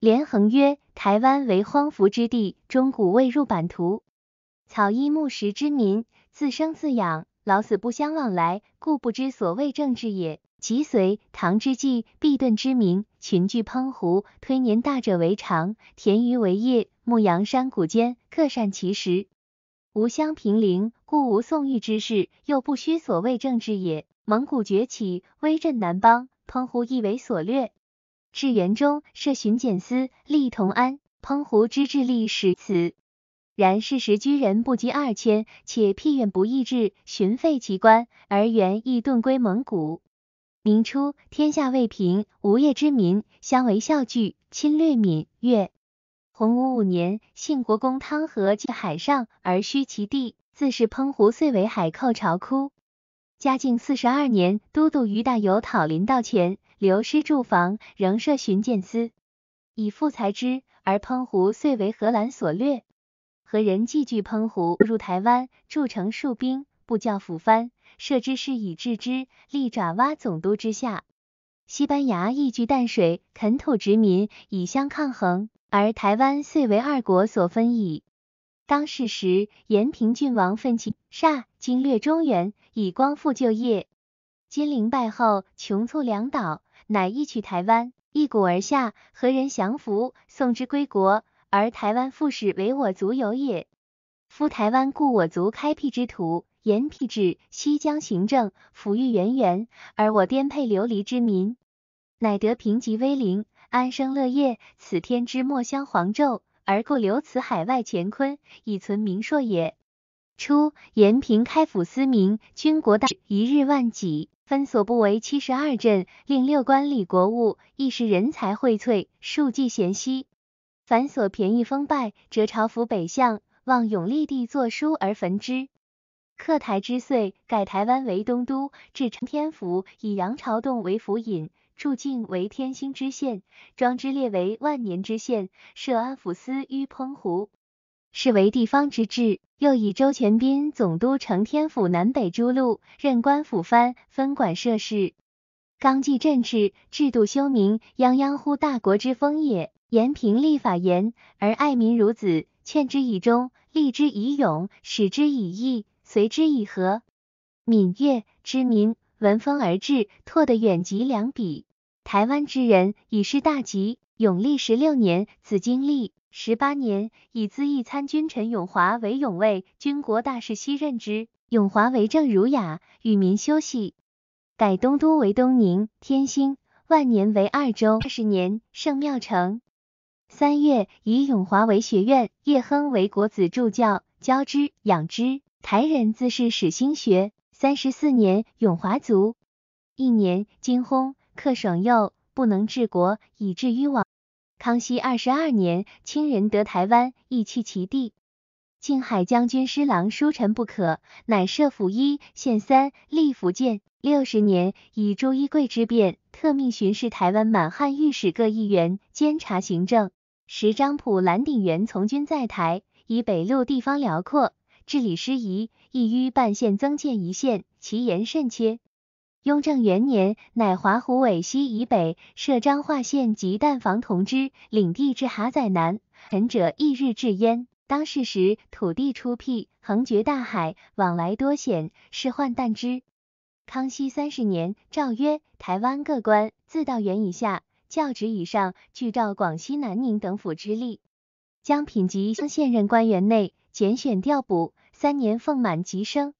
连横曰：台湾为荒服之地，中古未入版图。草衣木食之民，自生自养，老死不相往来，故不知所谓政治也。及隋唐之际，避遁之民群聚澎湖，推年大者为常，田渔为业，牧羊山谷间，各善其食。无相平陵，故无宋玉之事，又不须所谓政治也。蒙古崛起，威震南邦，澎湖亦为所掠。至元中，设巡检司，立同安。澎湖之治力始此。然事实居人不及二千，且僻远不易治，巡废其官，而元亦遁归蒙古。明初，天下未平，无业之民相为校聚，侵略闽越。洪武五年，信国公汤和继海上，而虚其地，自是澎湖遂为海寇巢窟。嘉靖四十二年，都督于大有讨林道前。流失住房，仍设巡检司，以复才之，而澎湖遂为荷兰所掠。何人寄据澎湖，入台湾，筑成戍兵，部教抚藩，设之事以治之，立爪哇总督之下。西班牙亦据淡水，垦土殖民，以相抗衡，而台湾遂为二国所分矣。当世时，延平郡王奋起煞，经略中原，以光复旧业。金陵败后，穷促粮倒。乃一取台湾，一鼓而下，何人降服？送之归国，而台湾复始为我族有也。夫台湾故我族开辟之土，延辟至西江行政，抚育源源，而我颠沛流离之民，乃得平极危临，安生乐业。此天之莫相黄纣，而故留此海外乾坤，以存名硕也。初，延平开府思明，军国大一日万几。分所部为七十二镇，令六官理国务，一时人才荟萃，庶济贤熙。凡所便宜封拜，折朝服北向，望永历帝作书而焚之。克台之岁，改台湾为东都，置承天府，以杨朝栋为府尹，驻境为天兴知县，庄之列为万年知县，设安抚司于澎湖。是为地方之治，又以周全斌总督承天府南北诸路，任官府藩，分管设事。纲纪政治，制度修明，泱泱乎大国之风也。严平立法严，而爱民如子，劝之以忠，立之以勇，使之以义，随之以和。闽越之民闻风而至，拓得远及两鄙。台湾之人以是大吉。永历十六年，子经历。十八年，以资义参军陈永华为永卫军国大事，悉任之。永华为政儒雅，与民休息，改东都为东宁、天兴。万年为二州。二十年，圣庙成。三月，以永华为学院，叶亨为国子助教，教之养之。台人自是始兴学。三十四年，永华卒。一年，惊薨，克爽佑不能治国，以至于亡。康熙二十二年，清人得台湾，亦弃其地。靖海将军施琅书臣不可，乃设府一、县三，立福建。六十年，以朱一贵之变，特命巡视台湾满汉御史各议员，监察行政。时张普、蓝鼎元从军在台，以北路地方辽阔，治理失宜，亦于半县增建一县，其言甚切。雍正元年，乃华湖尾西以北设彰化县及淡防同知领地至哈仔南，臣者翌日至焉。当世时，土地出辟，横绝大海，往来多险，是患旦之。康熙三十年诏曰：台湾各官自道员以下，教职以上，具照广西南宁等府之例，将品级现任官员内拣选调补，三年奉满即升。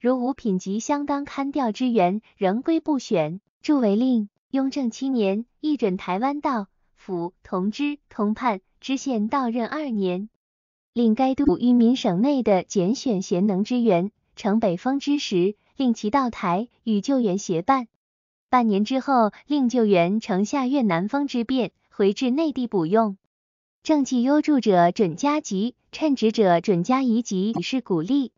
如无品级相当堪调之员，仍归不选。著为令。雍正七年，一准台湾道府同知、同判、知县到任二年，令该督于民省内的拣选贤能之员，乘北风之时，令其到台与救援协办。半年之后，令救援乘下越南风之变，回至内地补用。政绩优著者准加级，称职者准加一级，以示鼓励。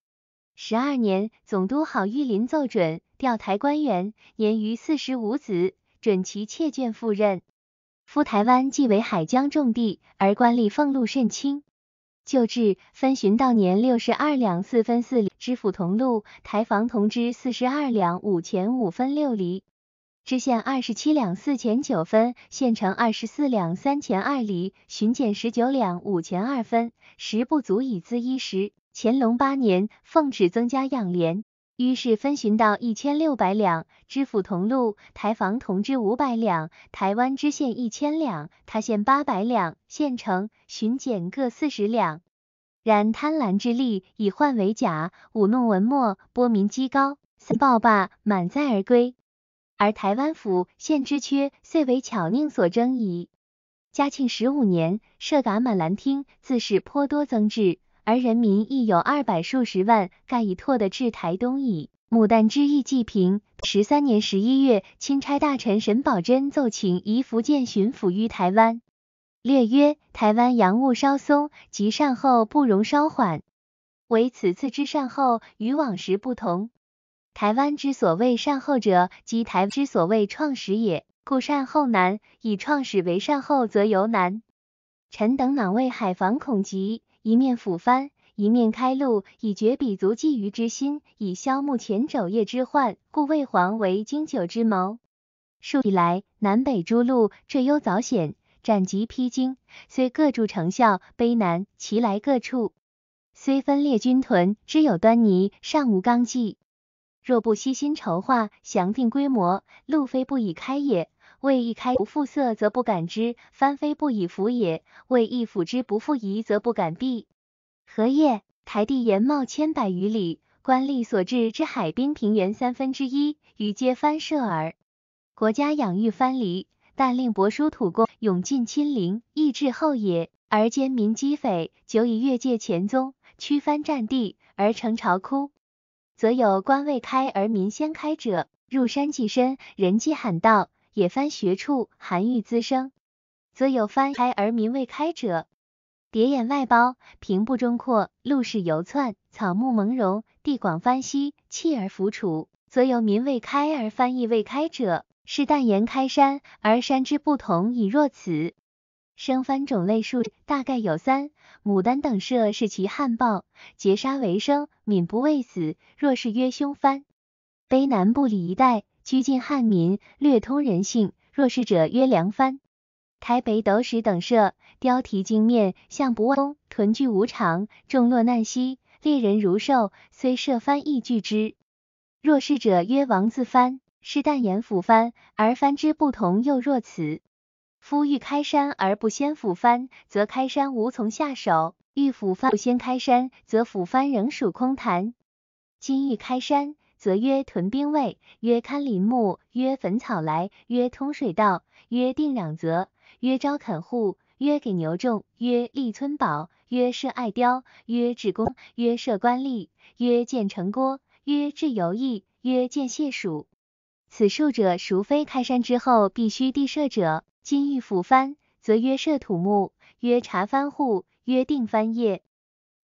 十二年，总督郝玉林奏准调台官员，年逾四十五子，准其妾眷赴任。夫台湾既为海疆重地，而官吏俸禄甚轻。旧制分巡道年六十二两四分四厘，知府同禄台防同知四十二两五钱五分六厘。知县二十七两四钱九分，县城二十四两三钱二厘，巡检十九两五钱二分，实不足以资衣食。乾隆八年，奉旨增加养廉，于是分巡到一千六百两，知府同路，台防同知五百两，台湾知县一千两，他县八百两，县城巡检各四十两。然贪婪之力以换为假，舞弄文墨，波民积高，暴罢满载而归。而台湾府县之缺，遂为巧佞所争矣。嘉庆十五年，设噶满兰厅，自是颇多增置，而人民亦有二百数十万，盖已拓得至台东矣。牡丹之意既平。十三年十一月，钦差大臣沈葆桢奏请移福建巡抚于台湾，略曰：台湾洋务稍松，及善后不容稍缓。唯此次之善后与往时不同。台湾之所谓善后者，即台之所谓创始也。故善后难，以创始为善后，则尤难。臣等恼为海防恐急，一面抚藩，一面开路，以绝彼族觊觎之心，以消目前肘腋之患，故魏皇为经久之谋。数以来，南北诸路坠忧早险，斩棘披荆，虽各筑成效，悲难其来各处，虽分裂军屯，知有端倪，尚无纲纪。若不悉心筹划，详定规模，路非不以开也；为一开不复色，则不敢之；翻非不以服也；为一辅之不复疑，则不敢避。何业？台地延茂千百余里，官吏所至之海滨平原三分之一，与皆藩设耳。国家养育藩篱，但令帛书土工永尽亲邻，亦至后也。而奸民积匪，久以越界前宗，驱藩占地，而成巢窟。则有官未开而民先开者，入山即深，人迹罕到，野番学处，寒郁滋生；则有番开而民未开者，蝶眼外包，平布中阔，路势游窜，草木蒙茸，地广翻稀，弃而弗处；则有民未开而番亦未开者，是但言开山，而山之不同已若此。生番种类数大概有三，牡丹等社是其旱暴，劫杀为生，民不畏死。若是曰凶番，卑南部里一带居近汉民，略通人性。若是者曰良番。台北斗史等社雕题精面，相不忘，屯聚无常，众落难息，猎人如兽，虽设番亦拒之。若是者曰王字番，是但言府番，而番之不同又若此。夫欲开山而不先抚藩，则开山无从下手；欲抚藩不先开山，则抚藩仍属空谈。今欲开山，则曰屯兵卫，曰看林木，曰焚草来，曰通水道，曰定壤泽，曰招垦户，曰给牛种，曰立村堡，曰设爱雕，曰治公，曰设官吏，曰建城郭，曰治游役，曰建谢署。此数者，孰非开山之后必须地设者？今欲抚藩，则曰设土木，曰查藩户，曰定藩业，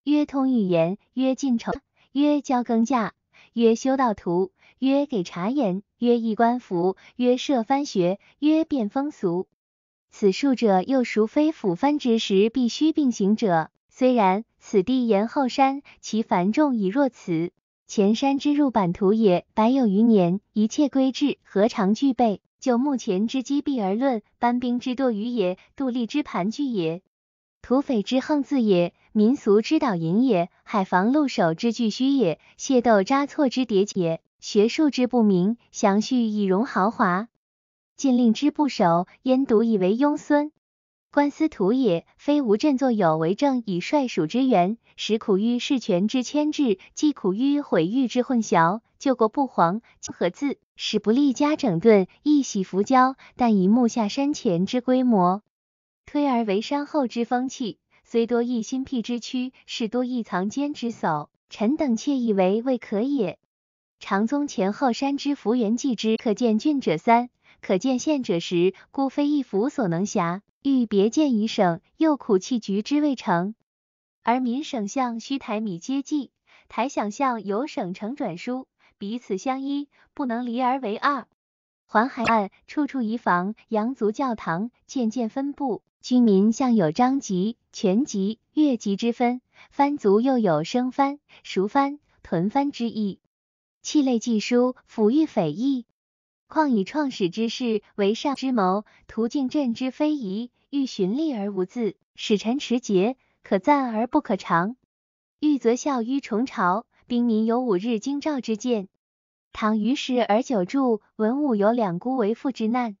曰通语言，曰进城，曰交耕价，曰修道图，曰给茶言，曰议官服，曰设藩学，曰变风俗。此数者，又孰非抚藩之时必须并行者？虽然，此地沿后山，其繁重已若此。前山之入版图也，百有余年，一切规制，何尝具备？就目前之机弊而论，班兵之多余也，杜立之盘踞也，土匪之横字也，民俗之导引也，海防陆守之巨虚也，械斗扎错之迭也，学术之不明，详叙以容豪华，禁令之不守，焉独以为庸孙？官司徒也，非无振作有为政以率属之源，实苦于事权之牵制，既苦于毁誉之混淆。救国不皇，何字使不立家整顿，一喜浮骄，但以目下山前之规模，推而为山后之风气，虽多异心僻之躯，是多异藏奸之叟。臣等窃以为未可也。长宗前后山之福源记之，可见郡者三，可见县者十，故非一府所能辖。欲别见一省，又苦弃局之未成，而民省相须台米接济，台想相由省城转输。彼此相依，不能离而为二。环海岸处处移防，洋族教堂渐渐分布，居民向有张籍、全籍、越籍之分，藩族又有生藩、熟藩、屯藩之意。器类技书，抚育匪役。况以创始之事为上之谋，途径朕之非宜，欲循例而无自，使臣持节，可赞而不可长。欲则效于崇朝，兵民有五日京兆之见。倘于时而久住，文武有两孤为父之难。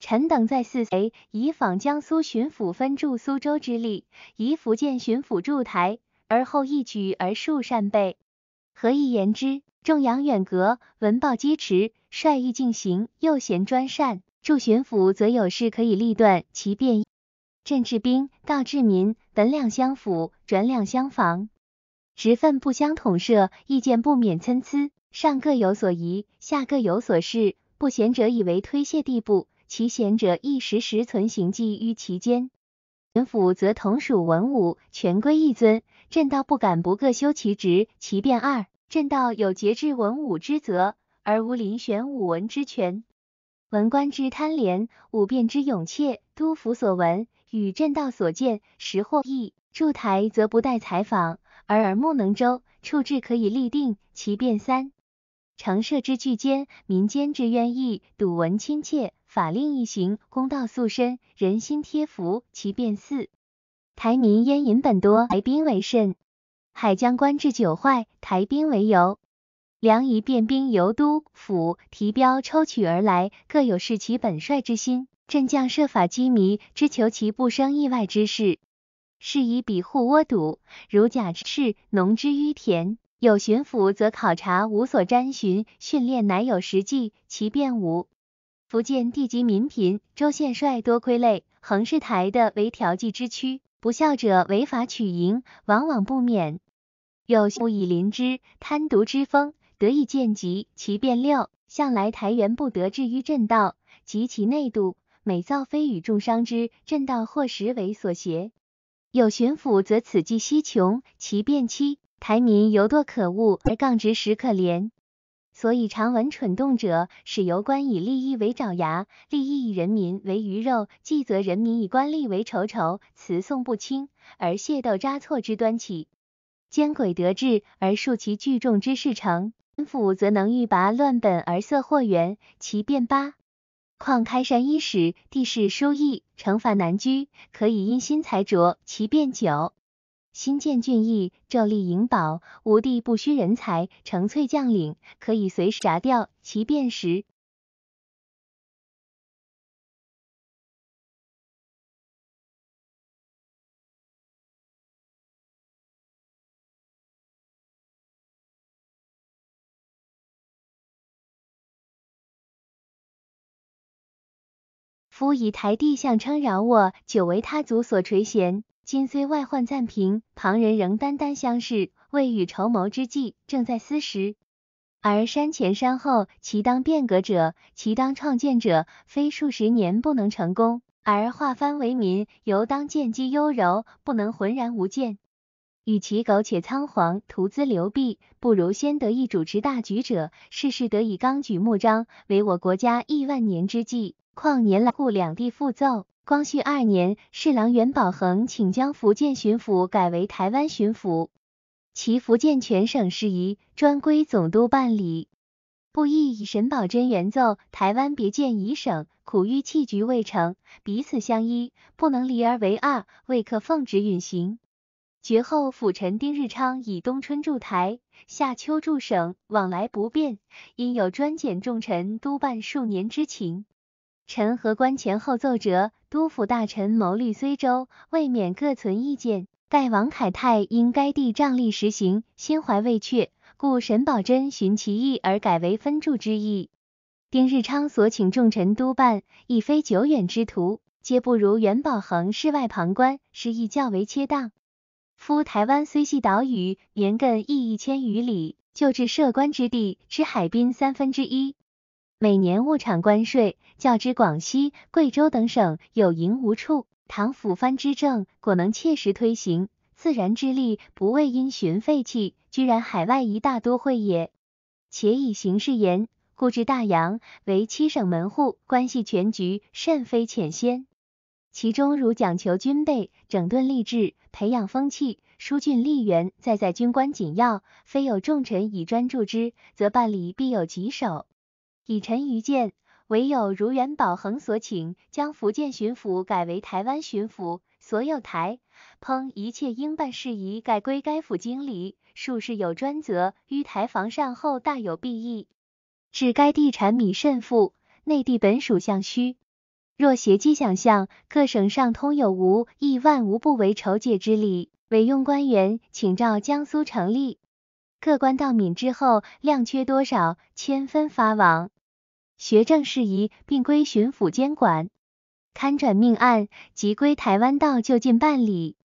臣等在四贼，以访江苏巡抚分驻苏州之力，以福建巡抚驻台，而后一举而数善备。何以言之？众阳远隔，闻报击迟，率欲进行，又贤专善，驻巡抚则有事可以立断其便。朕治兵，道治民，本两相辅，转两相防，职分不相统摄，意见不免参差，上各有所疑，下各有所示，不贤者以为推卸地步。其贤者亦时时存行迹于其间，文府则同属文武，权归一尊。朕道不敢不各修其职，其变二。朕道有节制文武之责，而无遴选武文之权。文官之贪廉，武辩之勇怯，督府所闻与朕道所见实或异。驻台则不待采访，而耳目能周，处置可以立定，其变三。城社之巨坚，民间之冤义，笃闻亲切。法令一行，公道肃深，人心贴服，其变四。台民烟饮本多，台兵为甚。海江官制久坏，台兵为由。良宜变兵由都府提标抽取而来，各有视其本帅之心。镇将设法机迷，只求其不生意外之事。是以彼户窝堵，如甲之士，农之于田。有巡抚则考察无所沾寻，训练乃有实际，其变五。福建地级民贫，州县帅多傀儡，横是台的为调剂之区，不孝者违法取营，往往不免。有不以临之，贪渎之风，得以见及其变六。向来台原不得志于正道，及其内度，每造非与众商之，正道或实为所挟。有巡抚则此计稀穷，其变七。台民犹多可恶，而杠直实可怜。所以常闻蠢动者，使由官以利益为爪牙，利益以人民为鱼肉，既则人民以官吏为仇仇，辞讼不清，而械斗扎错之端起。奸诡得志，而数其聚众之事成。官府则能欲拔乱本而塞祸源，其变八。况开山伊始，地势疏易，惩罚难居，可以因心裁着，其变九。新建郡邑，胄立营堡，吴地不需人才，成粹将领，可以随时查调，其便时。夫以台地相称饶我，久为他族所垂涎。今虽外患暂平，旁人仍单单相视，未雨绸缪之计正在思时。而山前山后，其当变革者，其当创建者，非数十年不能成功，而化藩为民，犹当见机优柔，不能浑然无见。与其苟且仓皇，徒资流弊，不如先得以主持大局者，事事得以纲举目张，为我国家亿万年之计。况年来故两地复奏。光绪二年，侍郎元宝恒请将福建巡抚改为台湾巡抚，其福建全省事宜专归总督办理。不意以沈葆桢原奏，台湾别建一省，苦于弃局未成，彼此相依，不能离而为二，未可奉旨允行。绝后辅臣丁日昌以冬春驻台，夏秋驻省，往来不便，因有专拣重臣督办数年之情。臣和官前后奏折，督府大臣谋虑虽周，未免各存意见。盖王凯泰因该地仗力实行，心怀未确，故沈葆桢循其意而改为分驻之意。丁日昌所请众臣督办，亦非久远之徒，皆不如元宝恒世外旁观，是意较为切当。夫台湾虽系岛屿，年亘亦一千余里，就至设关之地，之海滨三分之一。每年物产关税，较之广西、贵州等省有营无处。唐府藩之政，果能切实推行，自然之力不为因循废弃，居然海外一大都会也。且以形势言，故置大洋为七省门户，关系全局，甚非浅先。其中如讲求军备，整顿吏治，培养风气，疏浚吏员，再在军官紧要，非有重臣以专注之，则办理必有棘手。以臣愚见，唯有如元宝恒所请，将福建巡抚改为台湾巡抚，所有台烹一切应办事宜，改归该府经理，术士有专责，于台防善后大有裨益。至该地产米甚富，内地本属相虚。若协机想象，各省上通有无，亿万无不为筹解之理。委用官员，请召江苏成立。各官到闽之后，量缺多少，千分发往。学政事宜，并归巡抚监管；勘转命案，即归台湾道就近办理。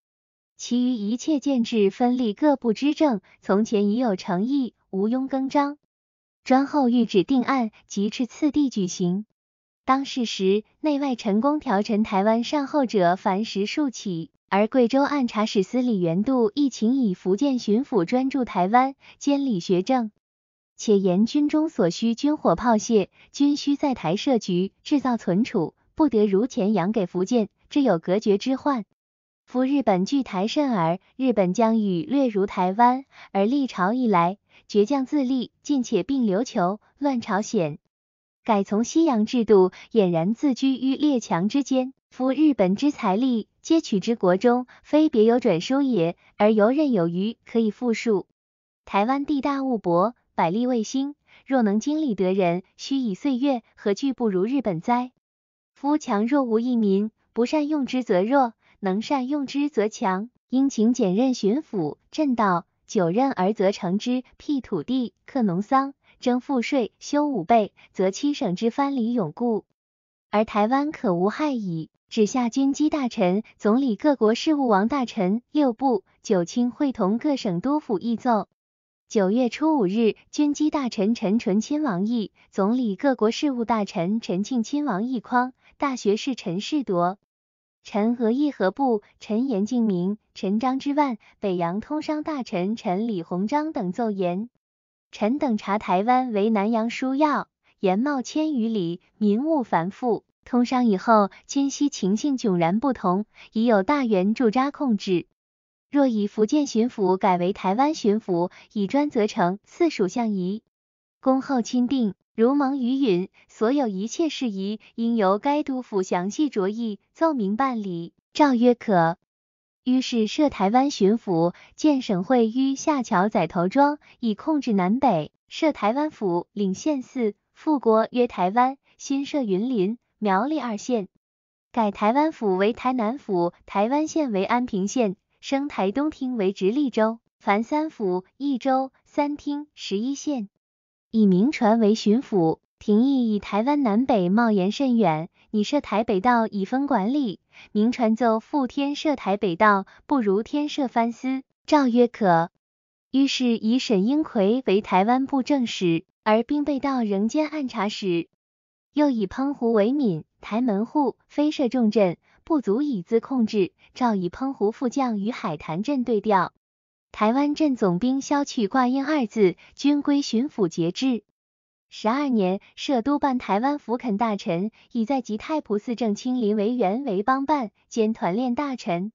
其余一切建制，分立各部之政，从前已有诚意，无庸更张。专后谕旨定案，即斥次第举行。当世时，内外陈功调陈台湾善后者，凡十数起。而贵州按察使司李元度亦请以福建巡抚专驻台湾，监理学政。且言军中所需军火炮械，均需在台设局，制造存储，不得如前养给福建，这有隔绝之患。夫日本据台甚耳，日本将与略如台湾，而历朝以来，倔强自立，尽且并琉球，乱朝鲜，改从西洋制度，俨然自居于列强之间。夫日本之财力，皆取之国中，非别有转输也，而游刃有余，可以复述。台湾地大物博。百利卫星，若能经理得人，须以岁月，何惧不如日本哉？夫强弱无一民，不善用之则弱，能善用之则强。应请简任巡抚、镇道，久任而则成之。辟土地，克农桑，征赋税，修武备，则七省之藩篱永固，而台湾可无害矣。指下军机大臣、总理各国事务王大臣、六部、九卿会同各省督府议奏。九月初五日，军机大臣陈纯亲王奕，总理各国事务大臣陈庆亲王奕匡，大学士陈士铎，陈和义和部陈延敬明、陈章之万，北洋通商大臣陈李鸿章等奏言。陈等察台湾为南洋枢要，沿贸千余里，民务繁复。通商以后，今昔情形迥然不同，已有大员驻扎控制。若以福建巡抚改为台湾巡抚，以专责成，四属相宜，恭候钦定。如蒙余允，所有一切事宜，应由该督府详细着意奏明办理。诏曰可。于是设台湾巡抚，建省会于下桥仔头庄，以控制南北。设台湾府，领县四，复国曰台湾。新设云林、苗栗二县，改台湾府为台南府，台湾县为安平县。升台东厅为直隶州，凡三府、一州、三厅、十一县，以明传为巡抚。廷议以台湾南北贸延甚远，拟设台北道以分管理。明传奏复添设台北道，不如添设藩司。诏曰可。于是以沈英奎为台湾布政使，而兵备道仍兼按察使。又以澎湖为闽台门户，非设重镇。不足以自控制，诏以澎湖副将与海潭镇对调。台湾镇总兵削去挂印二字，均归巡抚节制。十二年，设督办台湾府垦大臣，以在吉太仆寺正卿林维元为帮办，兼团练大臣。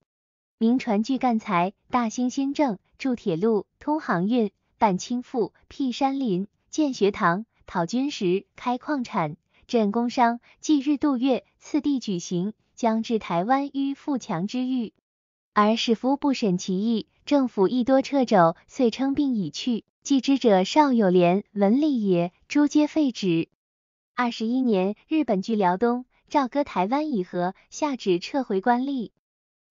明传具干才，大兴新政，筑铁路，通航运，办清赋，辟山林，建学堂，讨军食，开矿产，镇工商，祭日度月，次第举行。将至台湾于富强之域，而使夫不审其意，政府亦多掣肘，遂称病已去。继之者邵有廉、文立也，诸皆废止。二十一年，日本据辽东，诏割台湾以和，下旨撤回官吏。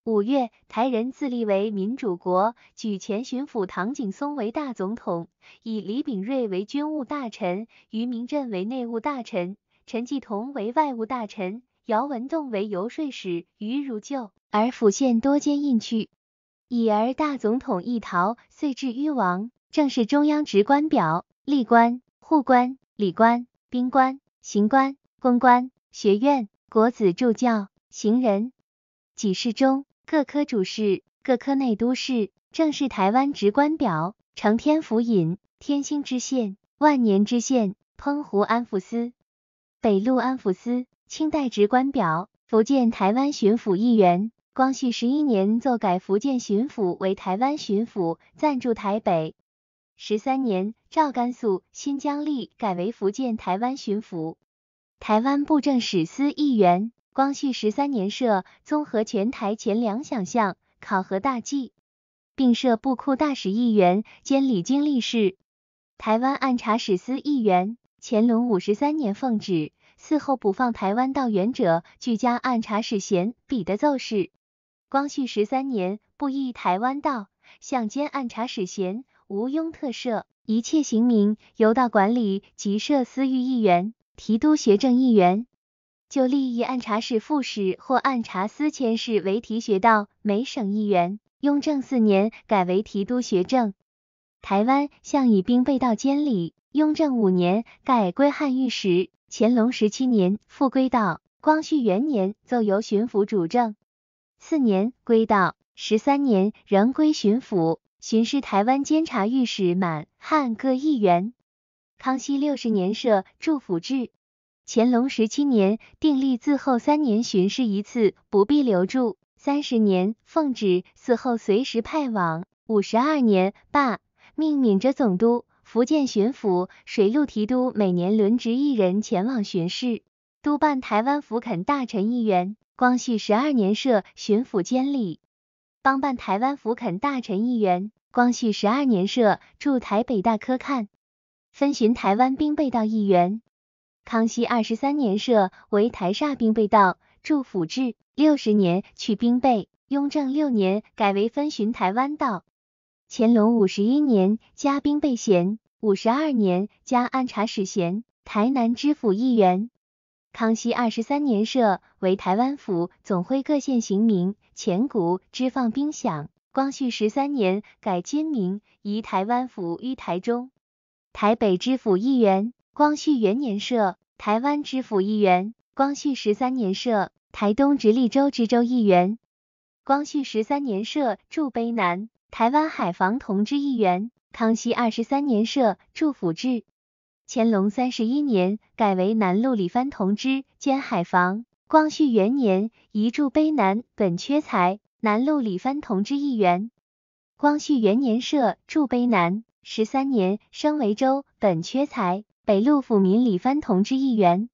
五月，台人自立为民主国，举前巡抚唐景崧为大总统，以李秉瑞为军务大臣，余明镇为内务大臣，陈继同为外务大臣。姚文栋为游说使，余如旧，而府县多兼印去，已而大总统一逃，遂至於王。正是中央职官表：吏官、户官、礼官、兵官、刑官、公官、学院、国子助教、行人、给事中、各科主事、各科内都事。正是台湾职官表：承天府尹、天兴知县、万年知县、澎湖安抚司、北路安抚司。清代职官表，福建台湾巡抚一员。光绪十一年奏改福建巡抚为台湾巡抚，暂驻台北。十三年，赵甘肃、新疆吏改为福建台湾巡抚。台湾布政使司议员。光绪十三年设综合全台前两想象考核大计，并设布库大使议员兼礼经历事。台湾按察使司议员。乾隆五十三年奉旨，嗣后补放台湾道员者，俱加按察使衔，彼得奏事。光绪十三年，布议台湾道，向兼按察使衔，无庸特赦，一切刑名由道管理，即设司狱议员、提督学政议员。就立议按察使副使或按察司佥事为提学道每省议员。雍正四年改为提督学政。台湾向以兵备道监理。雍正五年改归汉御史。乾隆十七年复归道。光绪元年奏由巡抚主政。四年归道。十三年仍归巡抚，巡视台湾监察御史满汉各议员。康熙六十年设驻府制。乾隆十七年订立自后三年巡视一次，不必留驻。三十年奉旨嗣后随时派往。五十二年罢，命闽浙总督、福建巡抚、水陆提督每年轮值一人前往巡视，督办台湾府垦大臣一员。光绪十二年设巡抚监理，帮办台湾府垦大臣一员。光绪十二年设驻台北大科看，分巡台湾兵备道一员。康熙二十三年设为台煞兵备道驻府制，六十年去兵备。雍正六年改为分巡台湾道。乾隆五十一年加兵备衔，五十二年加按察使衔，台南知府议员。康熙二十三年设为台湾府总会各县行名，前谷支放兵饷。光绪十三年改今名，移台湾府于台中。台北知府议员。光绪元年设。台湾知府议员，光绪十三年设。台东直隶州知州议员，光绪十三年设。驻卑南。台湾海防同知一员，康熙二十三年设驻府制，乾隆三十一年改为南路理藩同知兼海防，光绪元年移驻卑南，本缺才，南路理藩同知议员，光绪元年设驻卑南，十三年升为州，本缺才。北路府民李藩同知议员，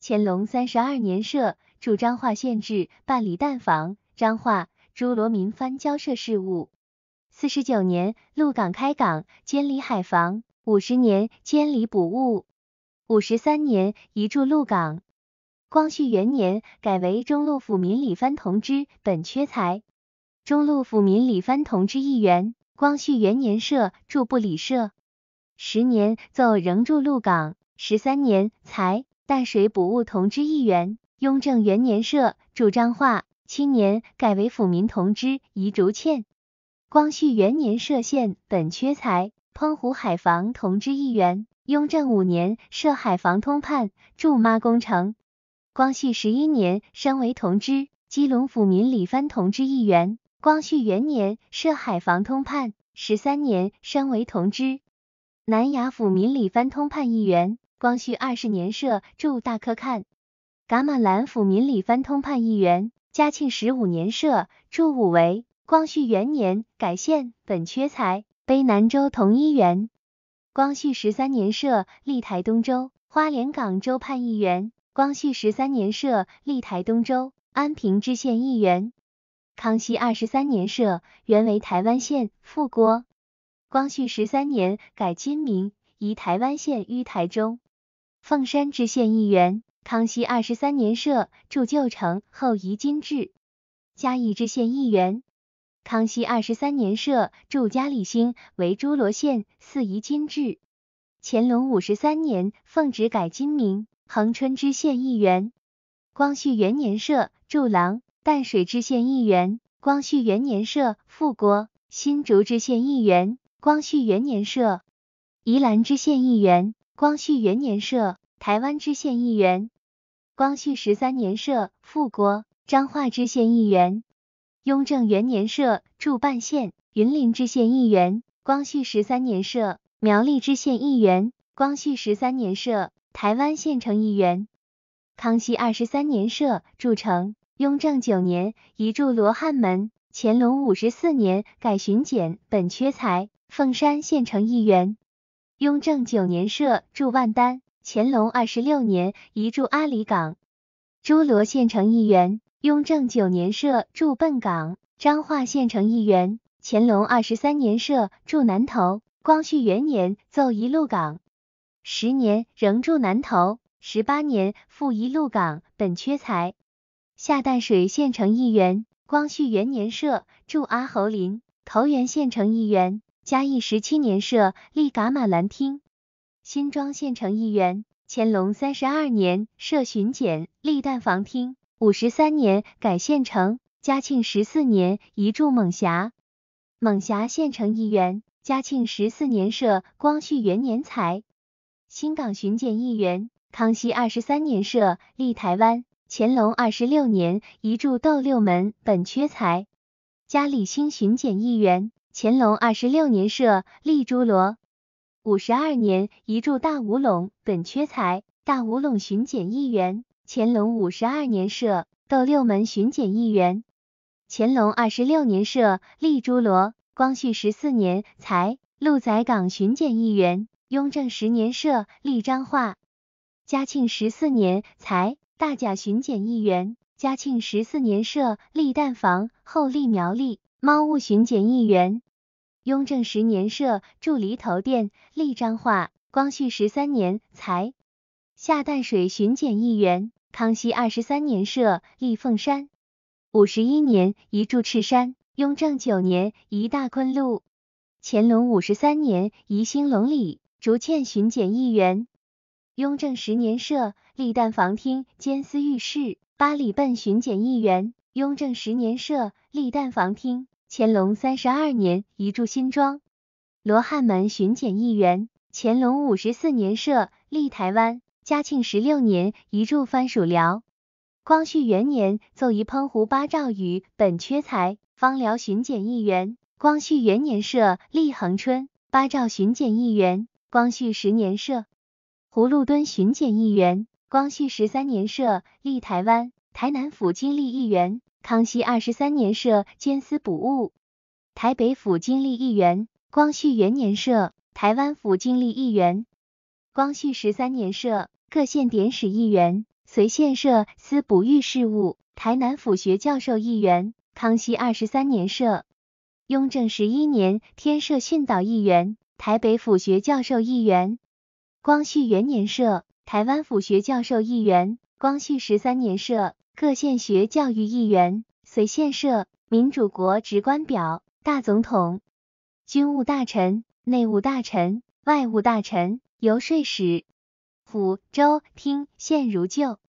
乾隆三十二年设驻彰化县治办理淡房、彰化、诸罗民藩交涉事务。四十九年鹿港开港，监理海防。五十年监理补务。五十三年移驻鹿港。光绪元年改为中路府民李藩同知，本缺才。中路府民李藩同知议员。光绪元年设驻部理社。十年奏仍驻鹿港，十三年才淡水补务同知议员。雍正元年设驻彰化，七年改为府民同知，移竹堑。光绪元年设县本缺才，澎湖海防同知一员。雍正五年设海防通判，驻妈工程。光绪十一年升为同知，基隆府民李藩同知一员。光绪元年设海防通判，十三年升为同知。南衙府民理藩通判议员，光绪二十年设驻大科看。噶玛兰府民理藩通判议员，嘉庆十五年设驻武围。光绪元年改县，本缺财，卑南州同一员。光绪十三年设立台东州、花莲港州判议员。光绪十三年设立台东州、安平知县议员。康熙二十三年设原为台湾县，复国。光绪十三年改今名，移台湾县于台中。凤山知县议员。康熙二十三年设驻旧城，后移金治。嘉义知县议员。康熙二十三年设驻嘉里兴，为诸罗县，四夷金治。乾隆五十三年奉旨改金名，恒春知县议员。光绪元年设驻廊淡水知县议员。光绪元年设复国新竹知县议员。光绪元年设宜兰知县议员，光绪元年设台湾知县议员，光绪十三年设富国彰化知县议员，雍正元年设驻半县云林知县议员，光绪十三年设苗栗知县议员，光绪十三年设台湾县城议员，康熙二十三年设筑城，雍正九年移驻罗汉门，乾隆五十四年改巡检，本缺才。凤山县城议员，雍正九年设驻万丹，乾隆二十六年移驻阿里港。诸罗县城议员，雍正九年设驻笨港。彰化县城议员，乾隆二十三年设驻南头。光绪元年奏移鹿港，十年仍驻南头，十八年复移鹿港，本缺才。下淡水县城议员，光绪元年设驻阿侯林。桃园县城议员，嘉义十七年设立噶玛兰厅。新庄县城议员，乾隆三十二年设巡检立旦房厅，五十三年改县城。嘉庆十四年移驻猛峡。猛峡县城一员，嘉庆十四年设，光绪元年裁。新港巡检议员，康熙二十三年设立台湾。乾隆二十六年移驻斗六门，本缺才。嘉里兴巡检议员，乾隆二十六年设立诸罗，五十二年移驻大武陇，本缺才。大武陇巡检议员，乾隆五十二年设斗六门巡检议员，乾隆二十六年设立诸罗，光绪十四年才鹿仔港巡检议员，雍正十年设立彰化，嘉庆十四年才大甲巡检议员。嘉庆十四年设立旦房，后立苗栗猫务巡检议员。雍正十年设驻犁头店，立彰化。光绪十三年裁下淡水巡检议员。康熙二十三年设立凤山，五十一年移驻赤山。雍正九年移大昆路。乾隆五十三年移兴隆里，竹堑巡检议员。雍正十年设立淡房厅兼司御史。八里奔巡检议员，雍正十年设立淡房厅，乾隆三十二年移驻新庄。罗汉门巡检议员，乾隆五十四年设立台湾，嘉庆十六年移驻番薯寮。光绪元年奏移澎湖八兆屿，本缺才，方寮巡检议员。光绪元年设立恒春八兆巡检议员。光绪十年设葫芦墩巡检议员。光绪十三年设立台湾台南府经历议员，康熙二十三年设监司补务台北府经历议员，光绪元年设台湾府经历议员，光绪十三年设各县典史议员，随县设司补御事务台南府学教授议员，康熙二十三年设。雍正十一年添设训导议员，台北府学教授议员，光绪元年设。台湾府学教授议员，光绪十三年设各县学教育议员，随县设民主国职官表、大总统、军务大臣、内务大臣、外务大臣、游说使、府、州、听现如旧。